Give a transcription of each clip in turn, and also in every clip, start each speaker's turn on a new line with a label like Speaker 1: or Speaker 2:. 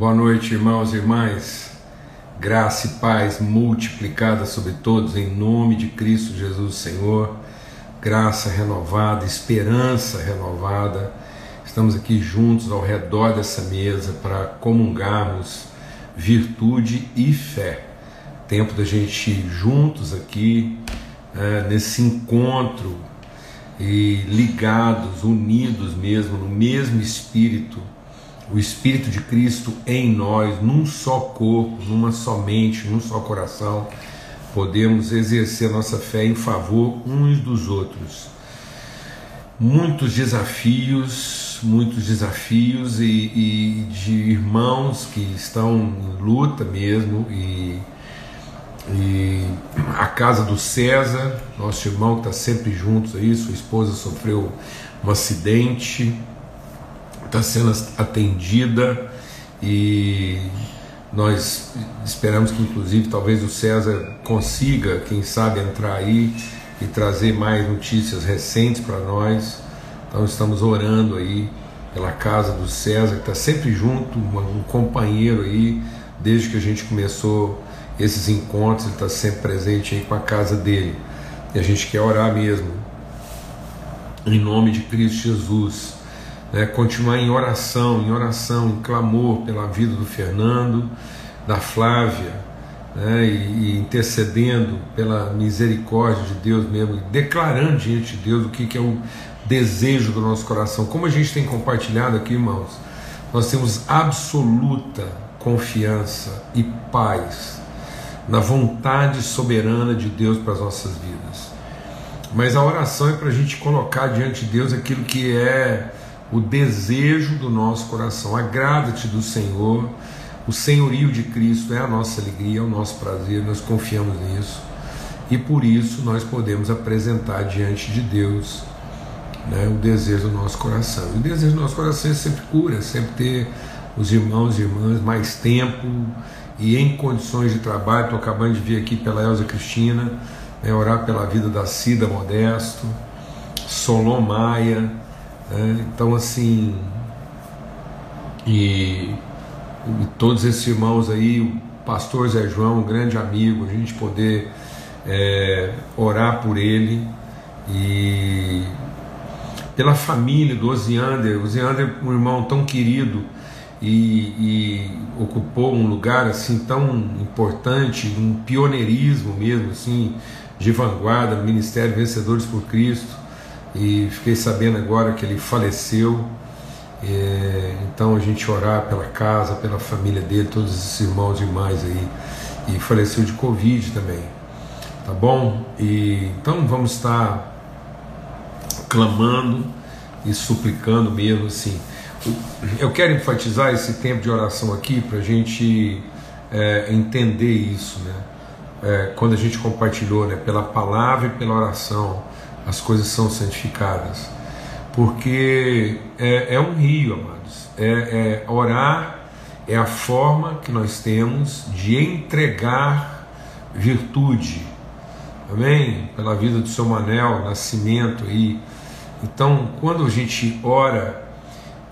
Speaker 1: Boa noite, irmãos e irmãs. Graça e paz multiplicada sobre todos, em nome de Cristo Jesus, Senhor. Graça renovada, esperança renovada. Estamos aqui juntos ao redor dessa mesa para comungarmos virtude e fé. Tempo da gente ir juntos aqui, é, nesse encontro e ligados, unidos mesmo, no mesmo espírito o Espírito de Cristo em nós, num só corpo, numa só mente, num só coração, podemos exercer nossa fé em favor uns dos outros. Muitos desafios, muitos desafios e, e de irmãos que estão em luta mesmo e, e a casa do César, nosso irmão que está sempre juntos aí, sua esposa sofreu um acidente, está sendo atendida e nós esperamos que inclusive talvez o César consiga, quem sabe, entrar aí e trazer mais notícias recentes para nós. Então estamos orando aí pela casa do César, que está sempre junto, um companheiro aí, desde que a gente começou esses encontros, ele está sempre presente aí com a casa dele. E a gente quer orar mesmo, em nome de Cristo Jesus né, continuar em oração, em oração, em clamor pela vida do Fernando, da Flávia, né, e, e, intercedendo pela misericórdia de Deus mesmo, declarando diante de Deus o que, que é o desejo do nosso coração. Como a gente tem compartilhado aqui, irmãos, nós temos absoluta confiança e paz na vontade soberana de Deus para as nossas vidas. Mas a oração é para a gente colocar diante de Deus aquilo que é o desejo do nosso coração. Agrada-te do Senhor, o senhorio de Cristo é a nossa alegria, é o nosso prazer, nós confiamos nisso e por isso nós podemos apresentar diante de Deus né, o desejo do nosso coração. E o desejo do nosso coração é sempre cura, é sempre ter os irmãos e irmãs mais tempo e em condições de trabalho. Estou acabando de vir aqui pela Elza Cristina, né, orar pela vida da Cida Modesto, Solon Maia né? Então, assim, e, e, todos esses irmãos aí, o pastor Zé João, um grande amigo, a gente poder é, orar por ele e pela família do Oziander. O Oziander, um irmão tão querido e, e, ocupou um lugar assim tão importante, um pioneirismo mesmo, assim, de vanguarda no Ministério Vencedores por Cristo e fiquei sabendo agora que ele faleceu. É, então a gente orar pela casa, pela família dele, todos esses irmãos e irmãs aí. E faleceu de Covid também. Tá bom? E, então vamos estar clamando e suplicando mesmo assim. Eu quero enfatizar esse tempo de oração aqui para a gente é, entender isso, né? É, quando a gente compartilhou, né, pela palavra e pela oração, as coisas são santificadas. Porque é, é um rio, amados. É, é, orar é a forma que nós temos de entregar virtude. Amém? Pela vida do seu Manel, nascimento aí. Então, quando a gente ora,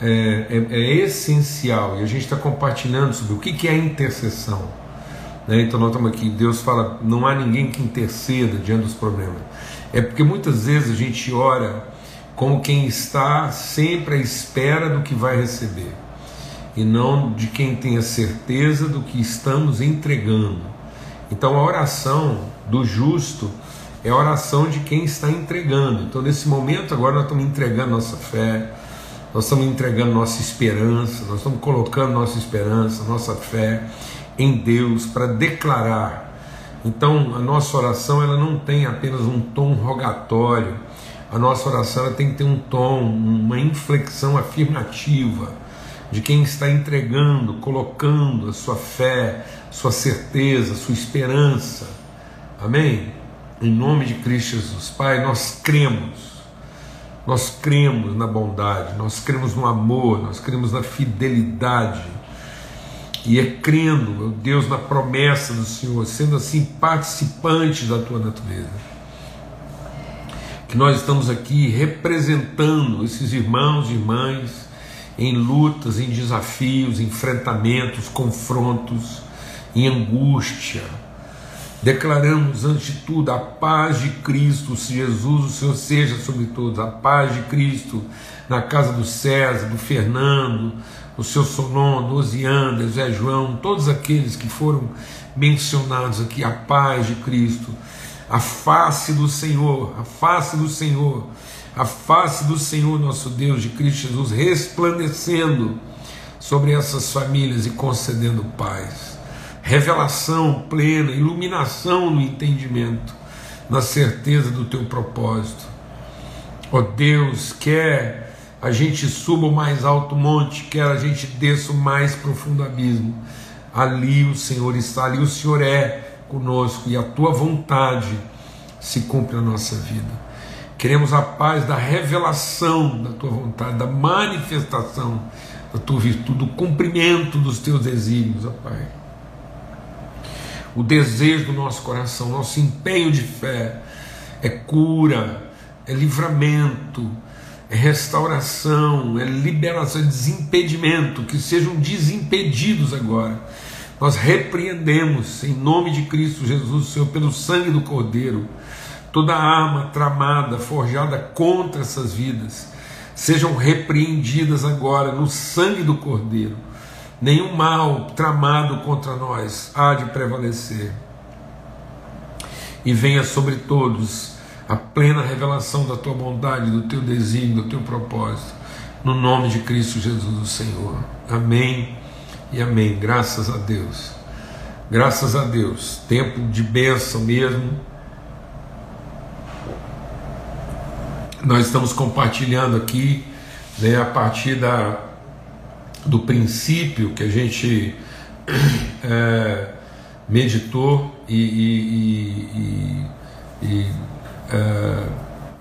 Speaker 1: é, é, é essencial, e a gente está compartilhando sobre o que, que é intercessão. Né? Então, nós estamos aqui, Deus fala: não há ninguém que interceda diante dos problemas. É porque muitas vezes a gente ora como quem está sempre à espera do que vai receber e não de quem tem a certeza do que estamos entregando. Então a oração do justo é a oração de quem está entregando. Então nesse momento agora nós estamos entregando nossa fé, nós estamos entregando nossa esperança, nós estamos colocando nossa esperança, nossa fé em Deus para declarar então, a nossa oração ela não tem apenas um tom rogatório. A nossa oração ela tem que ter um tom, uma inflexão afirmativa de quem está entregando, colocando a sua fé, sua certeza, sua esperança. Amém? Em nome de Cristo Jesus. Pai, nós cremos. Nós cremos na bondade, nós cremos no amor, nós cremos na fidelidade e é crendo, meu Deus, na promessa do Senhor, sendo assim participantes da tua natureza. Que nós estamos aqui representando esses irmãos e irmãs em lutas, em desafios, enfrentamentos, confrontos, em angústia. Declaramos antes de tudo a paz de Cristo, se Jesus, o Senhor, seja sobre todos, a paz de Cristo na casa do César, do Fernando, o seu Solon, do Osianda, Zé João, todos aqueles que foram mencionados aqui, a paz de Cristo, a face do Senhor, a face do Senhor a face do Senhor nosso Deus, de Cristo Jesus, resplandecendo sobre essas famílias e concedendo paz, revelação plena, iluminação no entendimento, na certeza do teu propósito. Ó oh Deus, quer a gente suba o mais alto monte, quer a gente desça o mais profundo abismo. Ali o Senhor está, ali o Senhor é conosco e a tua vontade se cumpre na nossa vida. Queremos a paz da revelação da tua vontade, da manifestação da tua virtude, do cumprimento dos teus desígnios, ó Pai. O desejo do nosso coração, nosso empenho de fé é cura, é livramento, é restauração, é liberação, é desimpedimento, que sejam desimpedidos agora. Nós repreendemos em nome de Cristo Jesus, Senhor, pelo sangue do Cordeiro toda arma tramada, forjada contra essas vidas, sejam repreendidas agora no sangue do Cordeiro. Nenhum mal tramado contra nós há de prevalecer. E venha sobre todos a plena revelação da tua bondade, do teu desígnio, do teu propósito, no nome de Cristo Jesus, o Senhor. Amém e amém. Graças a Deus. Graças a Deus. Tempo de bênção mesmo nós estamos compartilhando aqui né, a partir da, do princípio que a gente é, meditou e, e, e, e é,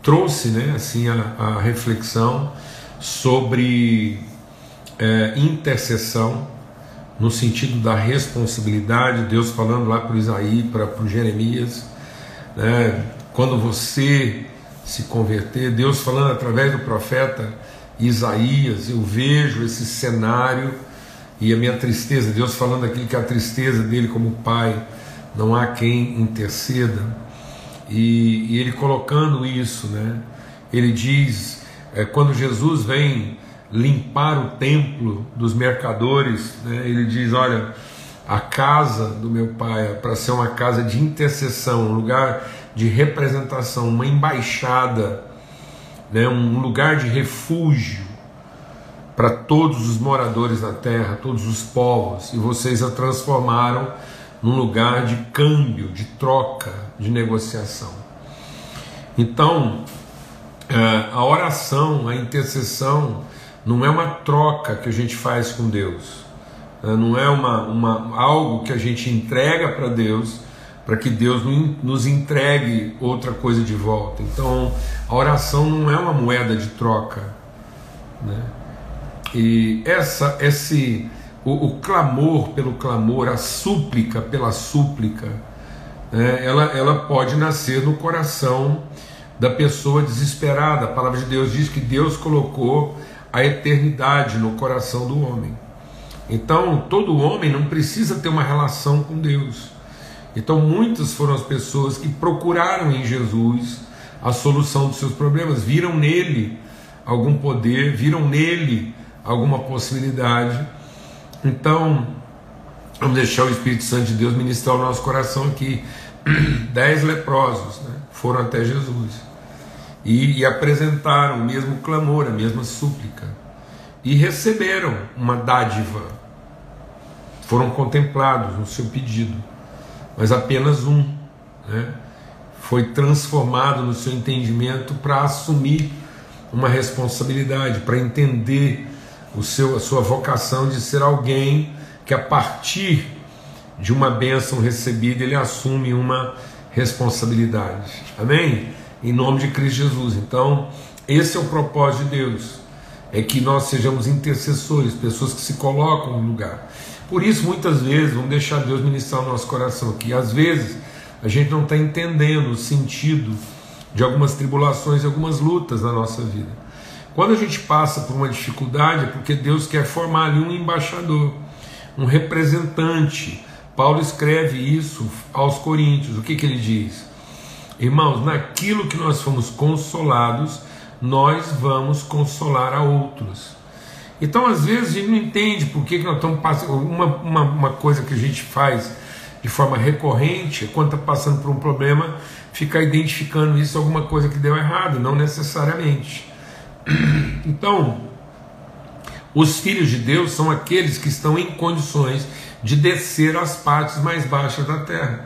Speaker 1: trouxe né, assim, a, a reflexão sobre é, intercessão no sentido da responsabilidade, Deus falando lá para Isaí, para Jeremias, né, quando você se converter. Deus falando através do profeta Isaías, eu vejo esse cenário e a minha tristeza, Deus falando aqui que a tristeza dele como pai, não há quem interceda. E, e ele colocando isso, né? Ele diz, é, quando Jesus vem limpar o templo dos mercadores, né? ele diz: Olha, a casa do meu pai é para ser uma casa de intercessão, um lugar de representação, uma embaixada, né, um lugar de refúgio para todos os moradores da terra, todos os povos, e vocês a transformaram num lugar de câmbio, de troca, de negociação. Então, é, a oração, a intercessão, não é uma troca que a gente faz com Deus, né, não é uma, uma algo que a gente entrega para Deus para que Deus nos entregue outra coisa de volta. Então, a oração não é uma moeda de troca, né? E essa, esse, o, o clamor pelo clamor, a súplica pela súplica, né? ela, ela pode nascer no coração da pessoa desesperada. A palavra de Deus diz que Deus colocou a eternidade no coração do homem. Então, todo homem não precisa ter uma relação com Deus. Então, muitas foram as pessoas que procuraram em Jesus a solução dos seus problemas, viram nele algum poder, viram nele alguma possibilidade. Então, vamos deixar o Espírito Santo de Deus ministrar o nosso coração aqui. Dez leprosos né, foram até Jesus e, e apresentaram o mesmo clamor, a mesma súplica, e receberam uma dádiva, foram contemplados no seu pedido mas apenas um né, foi transformado no seu entendimento para assumir uma responsabilidade, para entender o seu, a sua vocação de ser alguém que a partir de uma bênção recebida ele assume uma responsabilidade. Amém? Em nome de Cristo Jesus. Então, esse é o propósito de Deus. É que nós sejamos intercessores, pessoas que se colocam no lugar. Por isso, muitas vezes, vamos deixar Deus ministrar o nosso coração aqui. Às vezes, a gente não está entendendo o sentido de algumas tribulações e algumas lutas na nossa vida. Quando a gente passa por uma dificuldade é porque Deus quer formar ali um embaixador, um representante. Paulo escreve isso aos Coríntios. O que, que ele diz? Irmãos, naquilo que nós fomos consolados, nós vamos consolar a outros. Então, às vezes, a gente não entende por que, que nós estamos passando. Uma, uma, uma coisa que a gente faz de forma recorrente, quando está passando por um problema, ficar identificando isso alguma coisa que deu errado, não necessariamente. Então, os filhos de Deus são aqueles que estão em condições de descer às partes mais baixas da terra,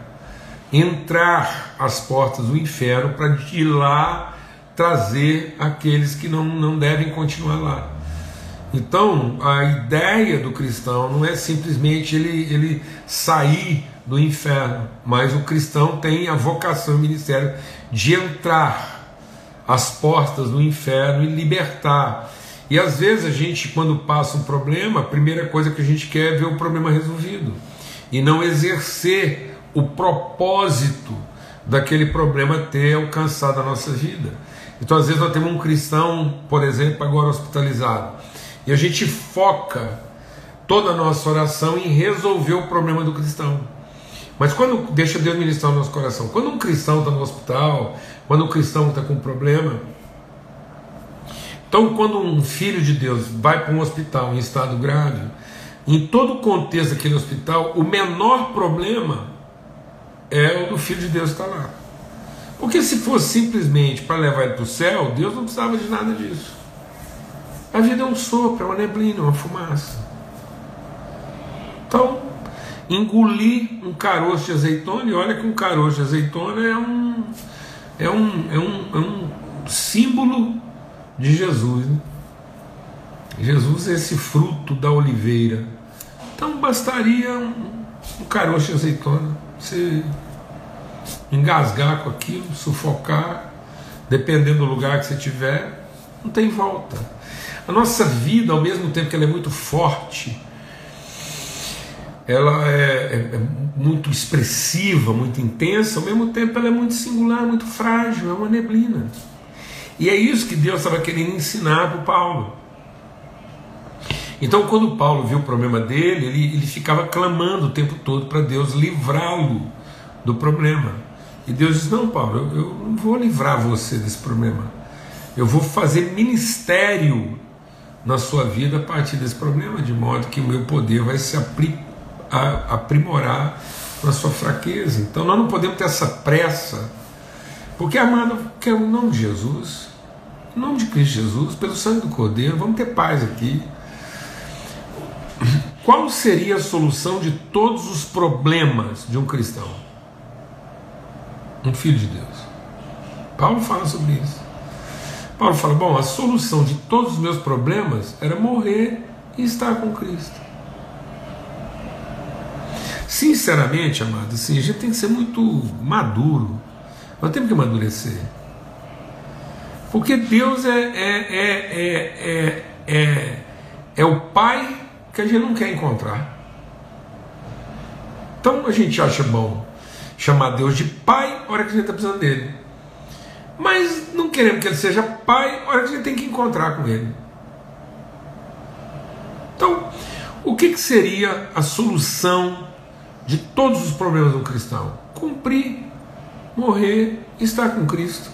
Speaker 1: entrar às portas do inferno para de lá trazer aqueles que não, não devem continuar lá. Então, a ideia do cristão não é simplesmente ele, ele sair do inferno, mas o cristão tem a vocação e ministério de entrar às portas do inferno e libertar. E às vezes a gente, quando passa um problema, a primeira coisa que a gente quer é ver o problema resolvido e não exercer o propósito daquele problema ter alcançado a nossa vida. Então, às vezes, nós temos um cristão, por exemplo, agora hospitalizado, e a gente foca toda a nossa oração em resolver o problema do cristão. Mas quando deixa Deus ministrar no nosso coração, quando um cristão está no hospital, quando um cristão está com problema, então quando um filho de Deus vai para um hospital em estado grave, em todo o contexto daquele hospital, o menor problema é o do filho de Deus estar lá. Porque se fosse simplesmente para levar ele para o céu, Deus não precisava de nada disso. A vida é um sopro, é uma neblina, uma fumaça. Então, engolir um caroço de azeitona, e olha que um caroço de azeitona é um, é um, é um, é um símbolo de Jesus. Né? Jesus é esse fruto da oliveira. Então bastaria um, um caroço de azeitona. Você engasgar com aquilo, sufocar, dependendo do lugar que você tiver, não tem volta. A nossa vida, ao mesmo tempo que ela é muito forte, ela é, é, é, muito expressiva, muito intensa, ao mesmo tempo ela é muito singular, muito frágil, é uma neblina. E é isso que Deus estava querendo ensinar para o Paulo. Então, quando Paulo viu o problema dele, ele, ele ficava clamando o tempo todo para Deus livrá-lo do problema. E Deus diz: Não, Paulo, eu, eu não vou livrar você desse problema. Eu vou fazer ministério na sua vida a partir desse problema, de modo que o meu poder vai se aplicar a aprimorar na sua fraqueza. Então nós não podemos ter essa pressa, porque amado, quer o nome de Jesus, em nome de Cristo Jesus, pelo sangue do Cordeiro, vamos ter paz aqui. Qual seria a solução de todos os problemas de um cristão? Um filho de Deus. Paulo fala sobre isso. Paulo fala: bom, a solução de todos os meus problemas era morrer e estar com Cristo. Sinceramente, amado, assim, a gente tem que ser muito maduro. Nós temos que amadurecer. Porque Deus é, é, é, é, é, o Pai que a gente não quer encontrar. Então a gente acha bom chamar Deus de Pai na hora que a gente está precisando dele. Mas não queremos que ele seja Pai na hora que a gente tem que encontrar com ele. Então, o que, que seria a solução de todos os problemas do cristão? Cumprir, morrer, estar com Cristo.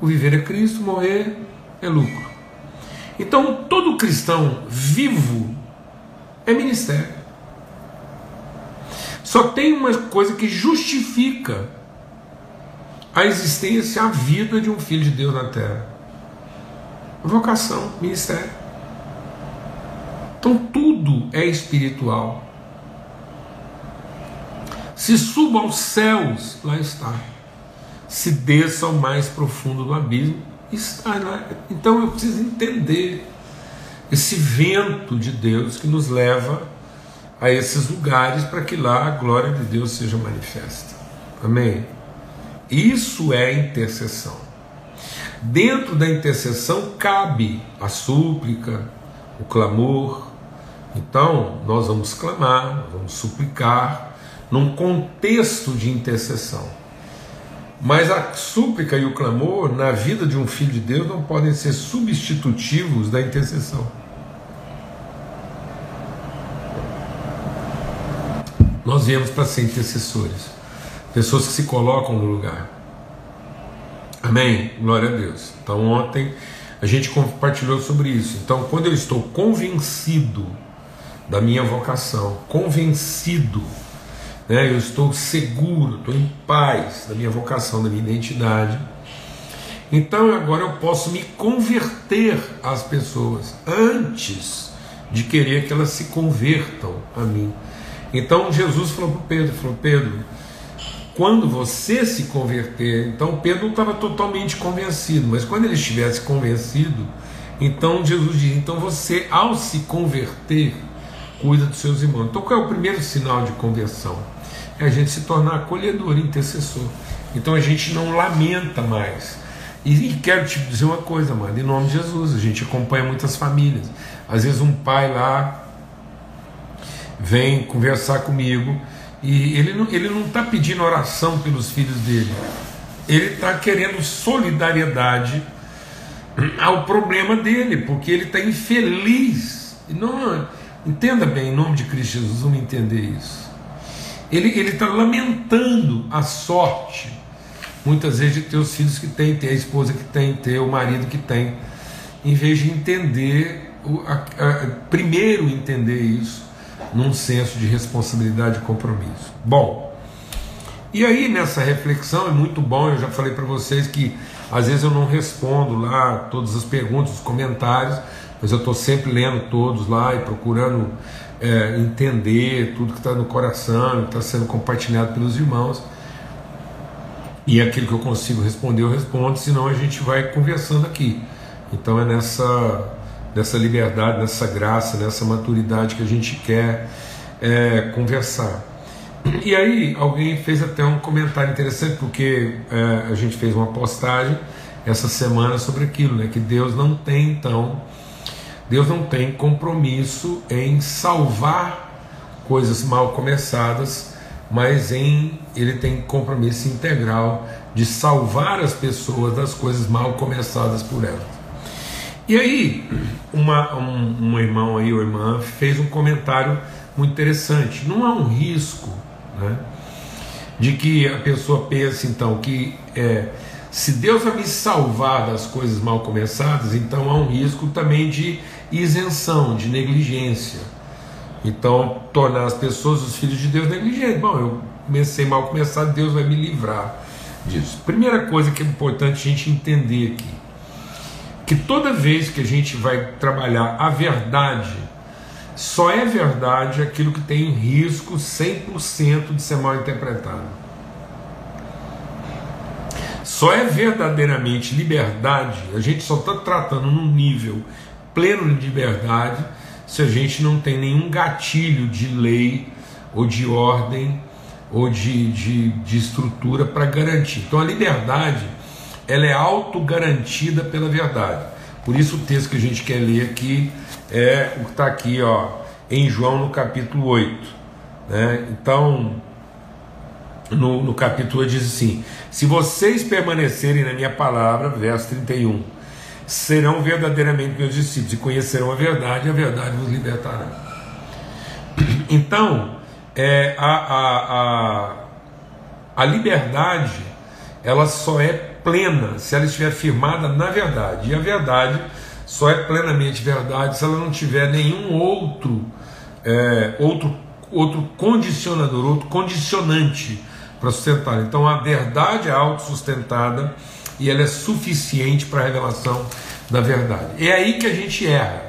Speaker 1: O viver é Cristo, morrer é lucro. Então, todo cristão vivo é ministério. Só tem uma coisa que justifica a existência, a vida de um filho de Deus na terra: vocação, ministério. Então, tudo é espiritual. Se suba aos céus, lá está. Se desça ao mais profundo do abismo, está lá. Então eu preciso entender esse vento de Deus que nos leva a esses lugares para que lá a glória de Deus seja manifesta. Amém? Isso é intercessão. Dentro da intercessão cabe a súplica, o clamor. Então, nós vamos clamar, vamos suplicar, num contexto de intercessão. Mas a súplica e o clamor na vida de um filho de Deus não podem ser substitutivos da intercessão. Nós viemos para ser intercessores, pessoas que se colocam no lugar. Amém? Glória a Deus. Então, ontem a gente compartilhou sobre isso. Então, quando eu estou convencido da minha vocação, convencido né? eu estou seguro, estou em paz da minha vocação, da minha identidade. Então agora eu posso me converter às pessoas antes de querer que elas se convertam a mim. Então Jesus falou para Pedro, falou Pedro, quando você se converter, então Pedro estava totalmente convencido, mas quando ele estivesse convencido, então Jesus diz, então você ao se converter, cuida dos seus irmãos. Então qual é o primeiro sinal de conversão? É a gente se tornar acolhedor, intercessor. Então a gente não lamenta mais. E, quero te dizer uma coisa, mano, em nome de Jesus, a gente acompanha muitas famílias. Às vezes um pai lá vem conversar comigo e ele não, ele não está pedindo oração pelos filhos dele, ele está querendo solidariedade ao problema dele, porque ele está infeliz. Não, entenda bem, em nome de Cristo Jesus, vamos entender isso. Ele está lamentando a sorte, muitas vezes, de ter os filhos que tem, ter a esposa que tem, ter o marido que tem, em vez de entender, a, a, primeiro entender isso, num senso de responsabilidade e compromisso. Bom, e aí nessa reflexão é muito bom, eu já falei para vocês que às vezes eu não respondo lá todas as perguntas, os comentários, mas eu estou sempre lendo todos lá e procurando é, entender tudo que está no coração, está sendo compartilhado pelos irmãos. E aquilo que eu consigo responder, eu respondo, senão a gente vai conversando aqui. Então é nessa, nessa liberdade, nessa graça, nessa maturidade que a gente quer é, conversar. E aí alguém fez até um comentário interessante, porque é, a gente fez uma postagem essa semana sobre aquilo, né? Que Deus não tem então Deus não tem compromisso em salvar coisas mal começadas, mas em ele tem compromisso integral de salvar as pessoas das coisas mal começadas por elas. E aí, uma, um, um irmão aí, ou irmã, fez um comentário muito interessante. Não há um risco né, de que a pessoa pense, então, que é, se Deus vai me salvar das coisas mal começadas, então há um risco também de isenção, de negligência. Então, tornar as pessoas, os filhos de Deus, negligentes. Bom, eu comecei mal começado, Deus vai me livrar disso. Primeira coisa que é importante a gente entender aqui: que toda vez que a gente vai trabalhar a verdade, só é verdade aquilo que tem risco 100% de ser mal interpretado. Só é verdadeiramente liberdade, a gente só está tratando num nível pleno de liberdade se a gente não tem nenhum gatilho de lei ou de ordem ou de, de, de estrutura para garantir. Então a liberdade ela é autogarantida pela verdade. Por isso o texto que a gente quer ler aqui é o que está aqui ó, em João no capítulo 8. Né? Então, no, no capítulo diz assim: Se vocês permanecerem na minha palavra, verso 31, serão verdadeiramente meus discípulos e conhecerão a verdade, e a verdade vos libertará. Então, é, a, a, a, a liberdade ela só é plena se ela estiver firmada na verdade, e a verdade só é plenamente verdade se ela não tiver nenhum outro, é, outro, outro condicionador, outro condicionante para sustentar. Então a verdade é autossustentada e ela é suficiente para a revelação da verdade. É aí que a gente erra.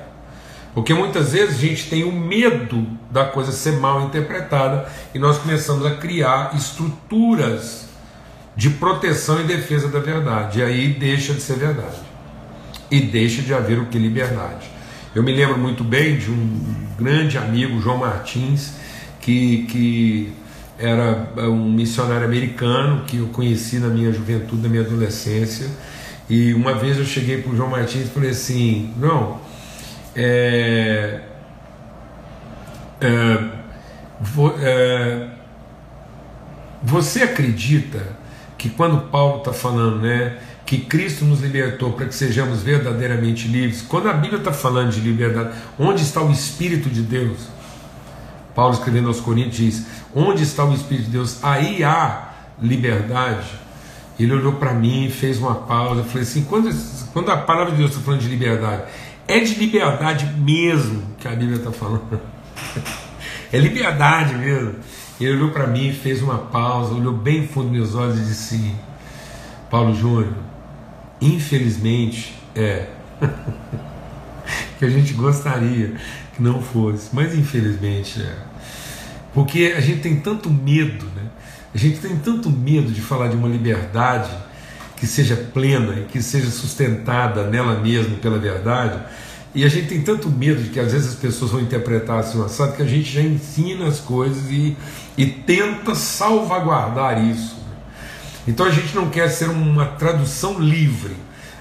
Speaker 1: Porque muitas vezes a gente tem o medo da coisa ser mal interpretada e nós começamos a criar estruturas de proteção e defesa da verdade. E aí deixa de ser verdade. E deixa de haver o que liberdade. Eu me lembro muito bem de um grande amigo, João Martins, que, que era é, um missionário americano que eu conheci na minha juventude, na minha adolescência. E uma vez eu cheguei para o João Martins e falei assim: João, é, é, vo, é, você acredita que quando Paulo está falando, né, que Cristo nos libertou para que sejamos verdadeiramente livres, quando a Bíblia está falando de liberdade, onde está o Espírito de Deus? Paulo escrevendo aos Coríntios diz: onde está o Espírito de Deus? Aí há liberdade. Ele olhou para mim, fez uma pausa, eu falei assim: quando, quando a palavra de Deus está falando de liberdade, é de liberdade mesmo que a Bíblia está falando. é liberdade mesmo. Ele olhou para mim, fez uma pausa, olhou bem fundo nos meus olhos e disse: Paulo Júnior, infelizmente é. que a gente gostaria que não fosse, mas infelizmente é. Porque a gente tem tanto medo, né? A gente tem tanto medo de falar de uma liberdade que seja plena e que seja sustentada nela mesma pela verdade. E a gente tem tanto medo de que às vezes as pessoas vão interpretar assim, assado, que a gente já ensina as coisas e, e tenta salvaguardar isso. Então a gente não quer ser uma tradução livre,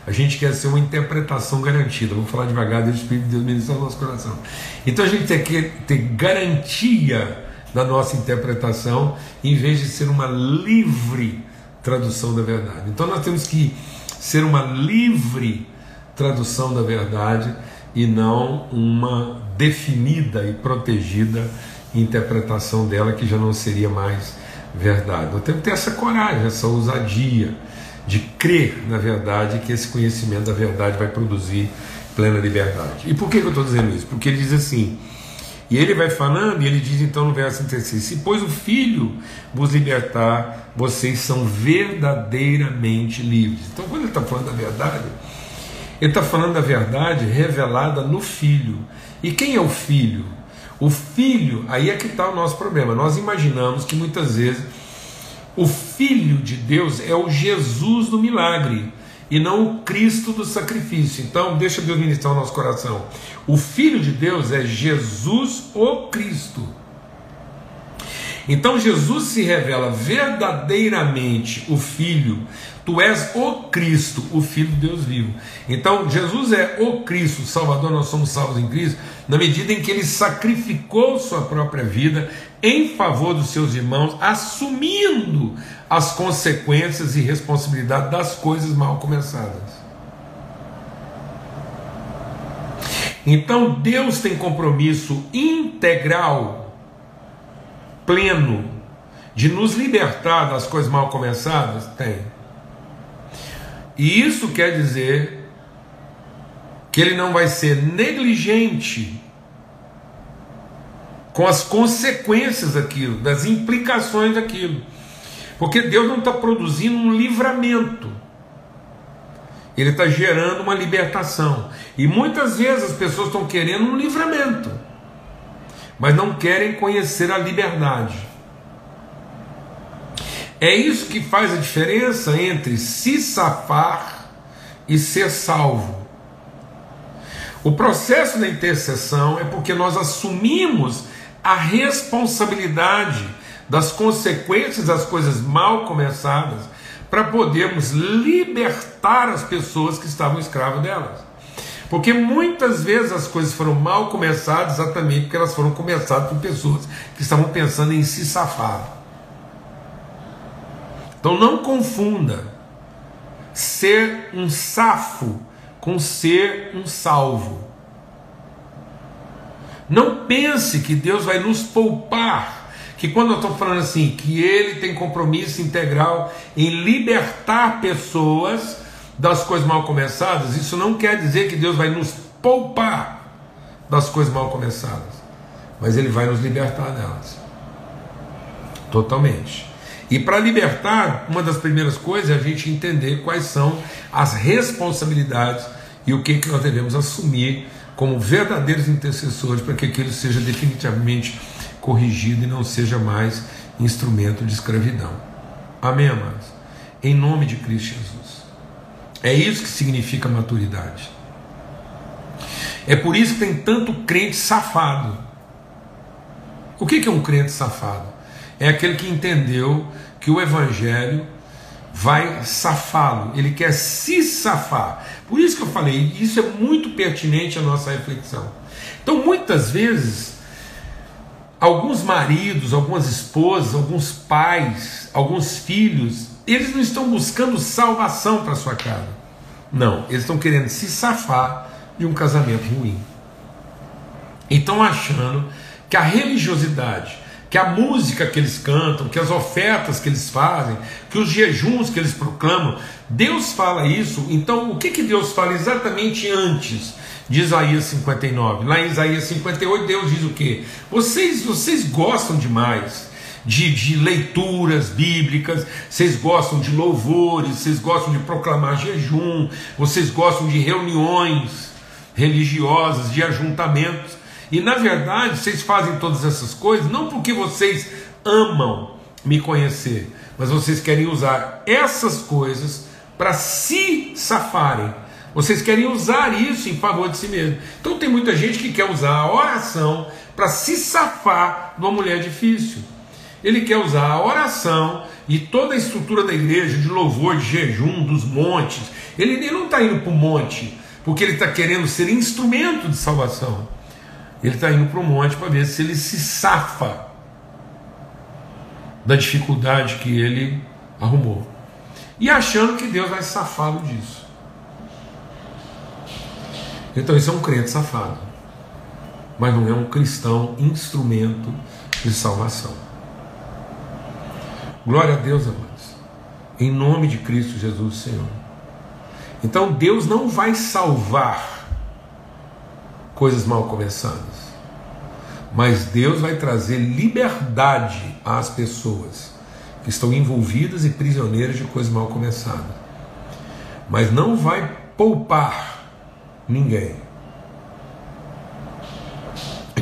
Speaker 1: a gente quer ser uma interpretação garantida. Vou falar devagar, o Espírito de Deus ministrar no nosso coração. Então a gente tem que ter garantia da nossa interpretação, em vez de ser uma livre tradução da verdade. Então nós temos que ser uma livre tradução da verdade e não uma definida e protegida interpretação dela que já não seria mais verdade. Nós temos que ter essa coragem, essa ousadia de crer na verdade que esse conhecimento da verdade vai produzir plena liberdade. E por que eu estou dizendo isso? Porque ele diz assim: e ele vai falando, e ele diz então no verso 36: Se, pois, o Filho vos libertar, vocês são verdadeiramente livres. Então, quando ele está falando da verdade, ele está falando da verdade revelada no Filho. E quem é o Filho? O Filho, aí é que está o nosso problema. Nós imaginamos que muitas vezes o Filho de Deus é o Jesus do milagre e não o Cristo do sacrifício. Então, deixa Deus ministrar o nosso coração. O Filho de Deus é Jesus o Cristo. Então, Jesus se revela verdadeiramente o Filho. Tu és o Cristo, o Filho de Deus vivo. Então, Jesus é o Cristo, o Salvador, nós somos salvos em Cristo, na medida em que ele sacrificou sua própria vida em favor dos seus irmãos, assumindo as consequências e responsabilidade das coisas mal começadas. Então Deus tem compromisso integral, pleno, de nos libertar das coisas mal começadas? Tem. E isso quer dizer que ele não vai ser negligente com as consequências daquilo, das implicações daquilo. Porque Deus não está produzindo um livramento, Ele está gerando uma libertação. E muitas vezes as pessoas estão querendo um livramento, mas não querem conhecer a liberdade. É isso que faz a diferença entre se safar e ser salvo. O processo da intercessão é porque nós assumimos a responsabilidade das consequências das coisas mal começadas, para podermos libertar as pessoas que estavam escravas delas. Porque muitas vezes as coisas foram mal começadas exatamente porque elas foram começadas por pessoas que estavam pensando em se safar. Então não confunda ser um safo com ser um salvo. Não pense que Deus vai nos poupar que quando eu estou falando assim, que ele tem compromisso integral em libertar pessoas das coisas mal começadas, isso não quer dizer que Deus vai nos poupar das coisas mal começadas, mas ele vai nos libertar delas. Totalmente. E para libertar, uma das primeiras coisas é a gente entender quais são as responsabilidades e o que, que nós devemos assumir como verdadeiros intercessores para que aquilo seja definitivamente corrigido e não seja mais instrumento de escravidão. Amém, amados? Em nome de Cristo Jesus. É isso que significa maturidade. É por isso que tem tanto crente safado. O que é um crente safado? É aquele que entendeu que o Evangelho vai safá-lo, ele quer se safar. Por isso que eu falei, isso é muito pertinente à nossa reflexão. Então, muitas vezes, alguns maridos, algumas esposas, alguns pais, alguns filhos, eles não estão buscando salvação para sua casa. Não, eles estão querendo se safar de um casamento ruim. E estão achando que a religiosidade, que a música que eles cantam, que as ofertas que eles fazem, que os jejuns que eles proclamam, Deus fala isso. Então, o que, que Deus fala exatamente antes de Isaías 59? Lá em Isaías 58, Deus diz o que? Vocês, vocês gostam demais de, de leituras bíblicas, vocês gostam de louvores, vocês gostam de proclamar jejum, vocês gostam de reuniões religiosas, de ajuntamentos. E na verdade, vocês fazem todas essas coisas não porque vocês amam me conhecer, mas vocês querem usar essas coisas para se safarem. Vocês querem usar isso em favor de si mesmo. Então tem muita gente que quer usar a oração para se safar de uma mulher difícil. Ele quer usar a oração e toda a estrutura da igreja, de louvor, de jejum, dos montes. Ele, ele não está indo para o monte porque ele está querendo ser instrumento de salvação. Ele está indo para o monte para ver se ele se safa da dificuldade que ele arrumou. E achando que Deus vai safá-lo disso. Então isso é um crente safado. Mas não é um cristão instrumento de salvação. Glória a Deus, amados. Em nome de Cristo Jesus, Senhor. Então Deus não vai salvar coisas mal começadas. Mas Deus vai trazer liberdade às pessoas que estão envolvidas e prisioneiras de coisas mal começadas. Mas não vai poupar ninguém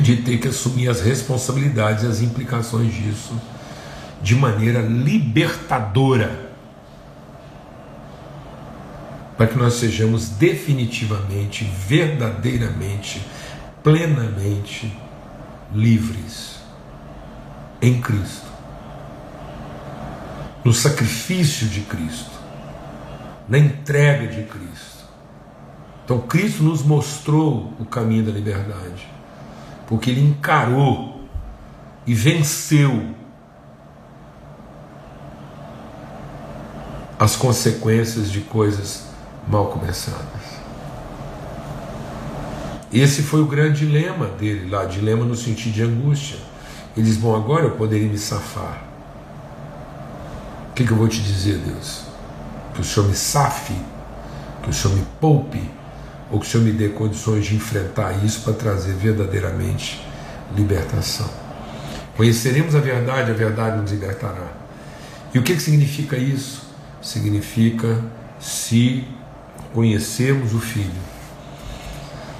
Speaker 1: de ter que assumir as responsabilidades e as implicações disso de maneira libertadora. Para que nós sejamos definitivamente, verdadeiramente, plenamente livres em Cristo, no sacrifício de Cristo, na entrega de Cristo. Então, Cristo nos mostrou o caminho da liberdade, porque Ele encarou e venceu as consequências de coisas mal começadas. Esse foi o grande dilema dele lá, dilema no sentido de angústia. Ele diz: Bom, agora eu poderia me safar. O que, que eu vou te dizer, Deus? Que o Senhor me safe, que o Senhor me poupe, ou que o Senhor me dê condições de enfrentar isso para trazer verdadeiramente libertação. Conheceremos a verdade, a verdade nos libertará. E o que, que significa isso? Significa se conhecermos o Filho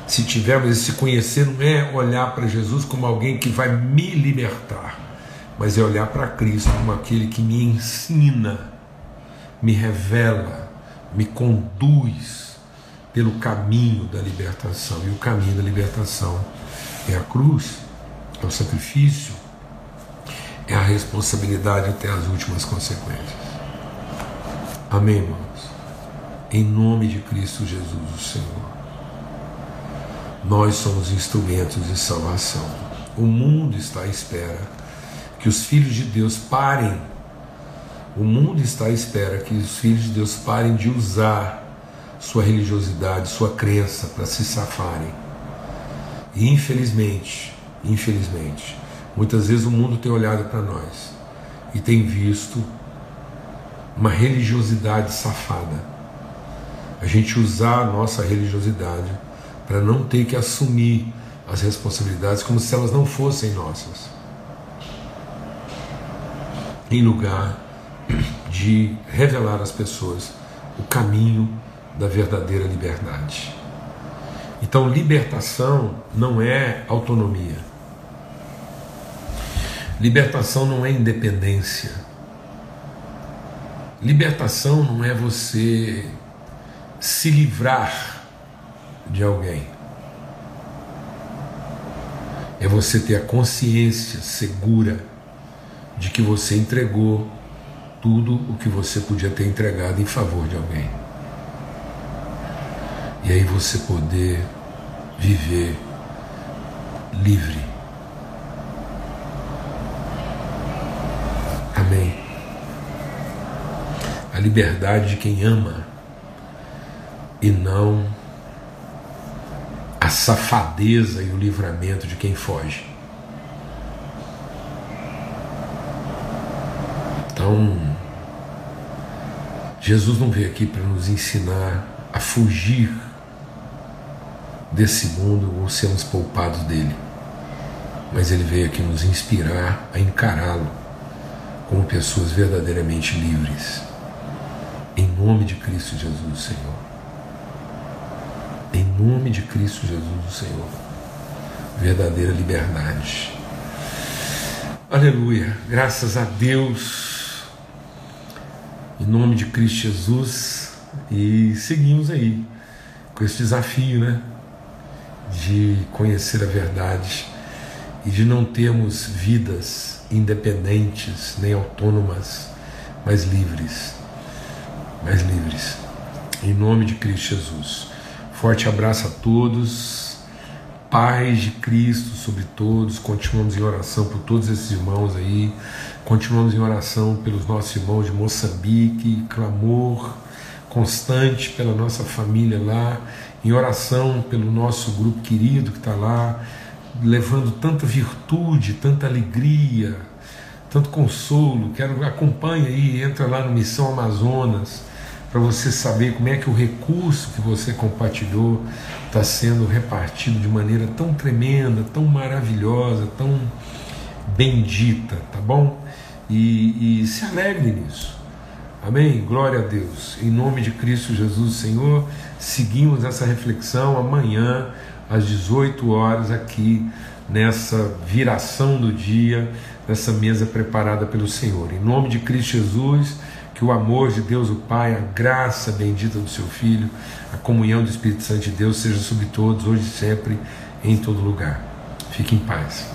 Speaker 1: se tivermos esse conhecer, não é olhar para Jesus como alguém que vai me libertar, mas é olhar para Cristo como aquele que me ensina, me revela, me conduz pelo caminho da libertação. E o caminho da libertação é a cruz, é o sacrifício, é a responsabilidade até as últimas consequências. Amém, irmãos? Em nome de Cristo Jesus, o Senhor. Nós somos instrumentos de salvação. O mundo está à espera que os filhos de Deus parem. O mundo está à espera que os filhos de Deus parem de usar sua religiosidade, sua crença para se safarem. E infelizmente, infelizmente, muitas vezes o mundo tem olhado para nós e tem visto uma religiosidade safada. A gente usar a nossa religiosidade para não ter que assumir as responsabilidades como se elas não fossem nossas. Em lugar de revelar às pessoas o caminho da verdadeira liberdade. Então, libertação não é autonomia. Libertação não é independência. Libertação não é você se livrar de alguém. É você ter a consciência segura de que você entregou tudo o que você podia ter entregado em favor de alguém. E aí você poder viver livre. Amém. A liberdade de quem ama e não a safadeza e o livramento de quem foge. Então, Jesus não veio aqui para nos ensinar a fugir desse mundo ou sermos poupados dele, mas ele veio aqui nos inspirar a encará-lo como pessoas verdadeiramente livres. Em nome de Cristo Jesus, Senhor. Em nome de Cristo Jesus, Senhor. Verdadeira liberdade. Aleluia. Graças a Deus. Em nome de Cristo Jesus. E seguimos aí com esse desafio, né? De conhecer a verdade e de não termos vidas independentes nem autônomas, mas livres. Mais livres. Em nome de Cristo Jesus. Forte abraço a todos. Paz de Cristo sobre todos. Continuamos em oração por todos esses irmãos aí. Continuamos em oração pelos nossos irmãos de Moçambique. Clamor constante pela nossa família lá. Em oração pelo nosso grupo querido que está lá, levando tanta virtude, tanta alegria, tanto consolo. Quero acompanhe aí, entra lá no Missão Amazonas para você saber como é que o recurso que você compartilhou está sendo repartido de maneira tão tremenda, tão maravilhosa, tão bendita, tá bom? E, e se alegre nisso. Amém? Glória a Deus. Em nome de Cristo Jesus, Senhor, seguimos essa reflexão amanhã às 18 horas aqui nessa viração do dia, nessa mesa preparada pelo Senhor. Em nome de Cristo Jesus, que o amor de Deus o Pai, a graça bendita do seu Filho, a comunhão do Espírito Santo de Deus seja sobre todos, hoje e sempre, em todo lugar. Fique em paz.